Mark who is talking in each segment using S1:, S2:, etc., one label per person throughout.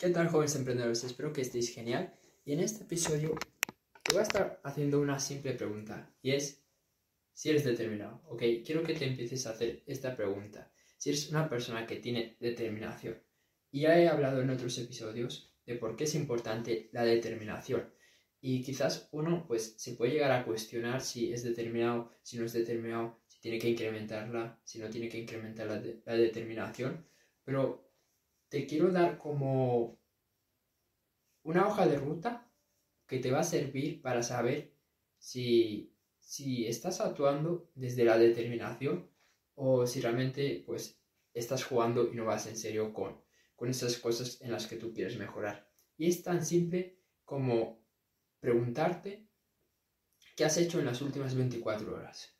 S1: ¿Qué tal jóvenes emprendedores? Espero que estéis genial. Y en este episodio te voy a estar haciendo una simple pregunta y es si eres determinado. Ok, quiero que te empieces a hacer esta pregunta. Si eres una persona que tiene determinación. Y ya he hablado en otros episodios de por qué es importante la determinación. Y quizás uno pues se puede llegar a cuestionar si es determinado, si no es determinado, si tiene que incrementarla, si no tiene que incrementar la, la determinación. Pero te quiero dar como una hoja de ruta que te va a servir para saber si, si estás actuando desde la determinación o si realmente pues estás jugando y no vas en serio con, con esas cosas en las que tú quieres mejorar. Y es tan simple como preguntarte qué has hecho en las últimas 24 horas.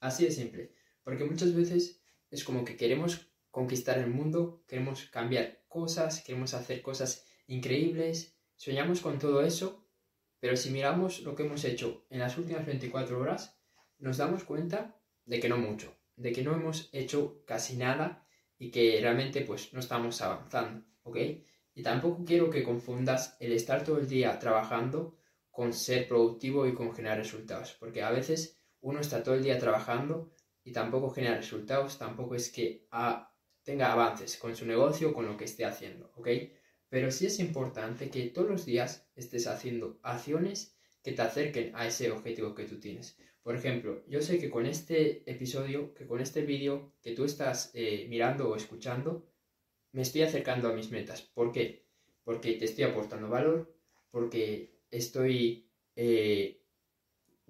S1: Así de simple, porque muchas veces es como que queremos conquistar el mundo, queremos cambiar cosas, queremos hacer cosas increíbles, soñamos con todo eso, pero si miramos lo que hemos hecho en las últimas 24 horas, nos damos cuenta de que no mucho, de que no hemos hecho casi nada y que realmente pues no estamos avanzando, ¿ok? Y tampoco quiero que confundas el estar todo el día trabajando con ser productivo y con generar resultados, porque a veces uno está todo el día trabajando y tampoco genera resultados, tampoco es que ha tenga avances con su negocio, con lo que esté haciendo, ¿ok? Pero sí es importante que todos los días estés haciendo acciones que te acerquen a ese objetivo que tú tienes. Por ejemplo, yo sé que con este episodio, que con este vídeo que tú estás eh, mirando o escuchando, me estoy acercando a mis metas. ¿Por qué? Porque te estoy aportando valor, porque estoy eh,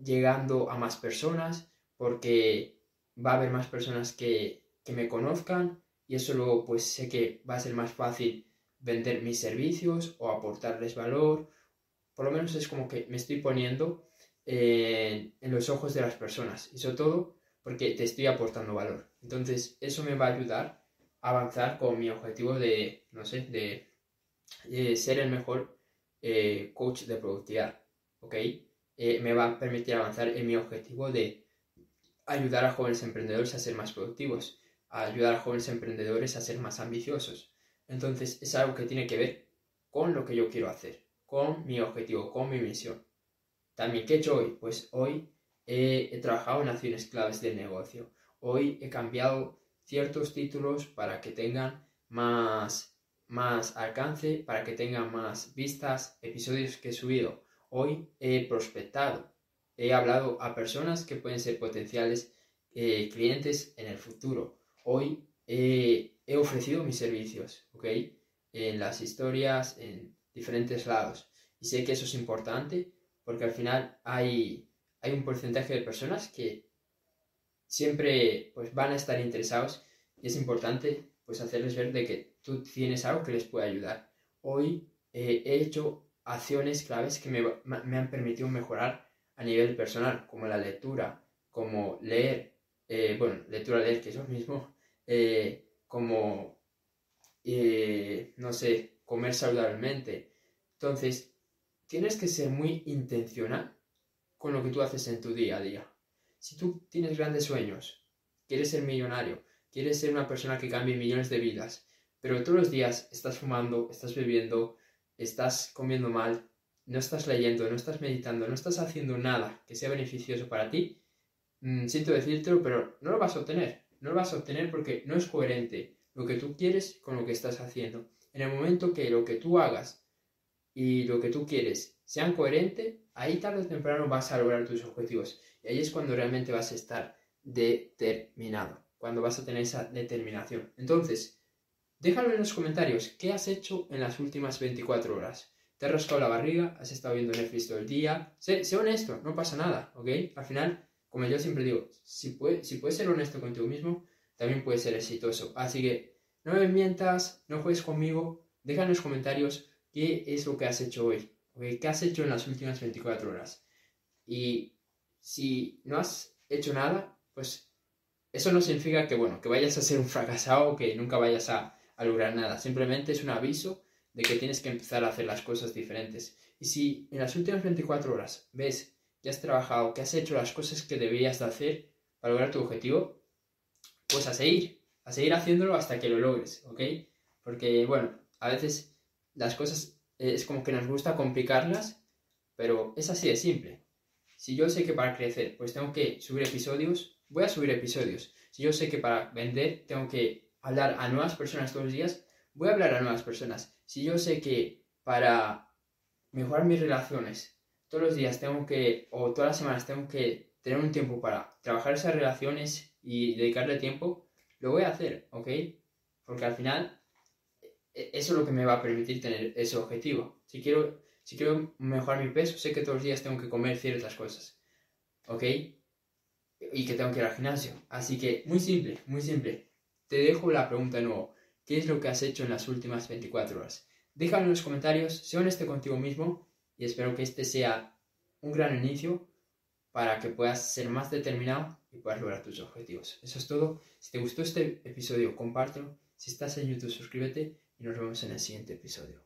S1: llegando a más personas, porque va a haber más personas que, que me conozcan, y eso luego pues sé que va a ser más fácil vender mis servicios o aportarles valor. Por lo menos es como que me estoy poniendo en, los ojos de las personas y sobre todo porque te estoy aportando valor. Entonces eso me va a ayudar a avanzar con mi objetivo de, no sé, de, ser el mejor eh, coach de productividad. Eh, me va a permitir avanzar en mi objetivo de ayudar a jóvenes emprendedores a ser más productivos ayudar a jóvenes emprendedores a ser más ambiciosos. Entonces es algo que tiene que ver con lo que yo quiero hacer, con mi objetivo, con mi misión. También, ¿qué he hecho hoy? Pues hoy he, trabajado en acciones claves del negocio. Hoy he cambiado ciertos títulos para que tengan más, más alcance, para que tengan más vistas, episodios que he subido. Hoy he prospectado, he hablado a personas que pueden ser potenciales eh, clientes en el futuro. Hoy he ofrecido mis servicios, ¿ok? En las historias, en diferentes lados. Y sé que eso es importante porque al final hay, hay un porcentaje de personas que siempre pues, van a estar interesados y es importante pues hacerles ver de que tú tienes algo que les puede ayudar. Hoy eh, he hecho acciones claves que me, me, han permitido mejorar a nivel personal, como la lectura, como leer, eh, bueno, lectura, leer, que es lo mismo, eh, como, eh, no sé, comer saludablemente. Entonces, tienes que ser muy intencional con lo que tú haces en tu día a día. Si tú tienes grandes sueños, quieres ser millonario, quieres ser una persona que cambie millones de vidas, pero todos los días estás fumando, estás bebiendo, estás comiendo mal, no estás leyendo, no estás meditando, no estás haciendo nada que sea beneficioso para ti, mm, siento decírtelo, pero no lo vas a obtener no lo vas a obtener porque no es coherente lo que tú quieres con lo que estás haciendo. En el momento que lo que tú hagas y lo que tú quieres sean coherentes, ahí tarde o temprano vas a lograr tus objetivos. Y ahí es cuando realmente vas a estar determinado, cuando vas a tener esa determinación. Entonces, déjalo en los comentarios, ¿qué has hecho en las últimas 24 horas? ¿Te has rascado la barriga? ¿Has estado viendo Netflix todo el día? Sé, sé honesto, no pasa nada, ¿ok? Al final como yo siempre digo, si, puedes ser honesto contigo mismo, también puedes ser exitoso. Así que no me mientas, no juegues conmigo, deja en los comentarios qué es lo que has hecho hoy, qué has hecho en las últimas 24 horas. Y si no has hecho nada, pues eso no significa que, bueno, que vayas a ser un fracasado o que nunca vayas a, a lograr nada. Simplemente es un aviso de que tienes que empezar a hacer las cosas diferentes. Y si en las últimas 24 horas ves que has trabajado, que has hecho las cosas que deberías de hacer para lograr tu objetivo, pues a seguir, a seguir haciéndolo hasta que lo logres, ¿ok? Porque, bueno, a veces las cosas eh, es como que nos gusta complicarlas, pero es así de simple. Si yo sé que para crecer pues tengo que subir episodios, voy a subir episodios. Si yo sé que para vender tengo que hablar a nuevas personas todos los días, voy a hablar a nuevas personas. Si yo sé que para mejorar mis relaciones todos los días tengo que, o todas las semanas tengo que tener un tiempo para trabajar esas relaciones y dedicarle tiempo, lo voy a hacer, ¿ok? Porque al final e, eso es lo que me va a permitir tener ese objetivo. Si quiero, si quiero mejorar mi peso, sé que todos los días tengo que comer ciertas cosas, ¿ok? Y que tengo que ir al gimnasio. Así que, muy simple, muy simple. Te dejo la pregunta de nuevo. ¿Qué es lo que has hecho en las últimas 24 horas? Déjalo en los comentarios, sé honesto contigo mismo y espero que este sea un gran inicio para que puedas ser más determinado y puedas lograr tus objetivos. Eso es todo. Si te gustó este episodio, compártelo. Si estás en YouTube, suscríbete y nos vemos en el siguiente episodio.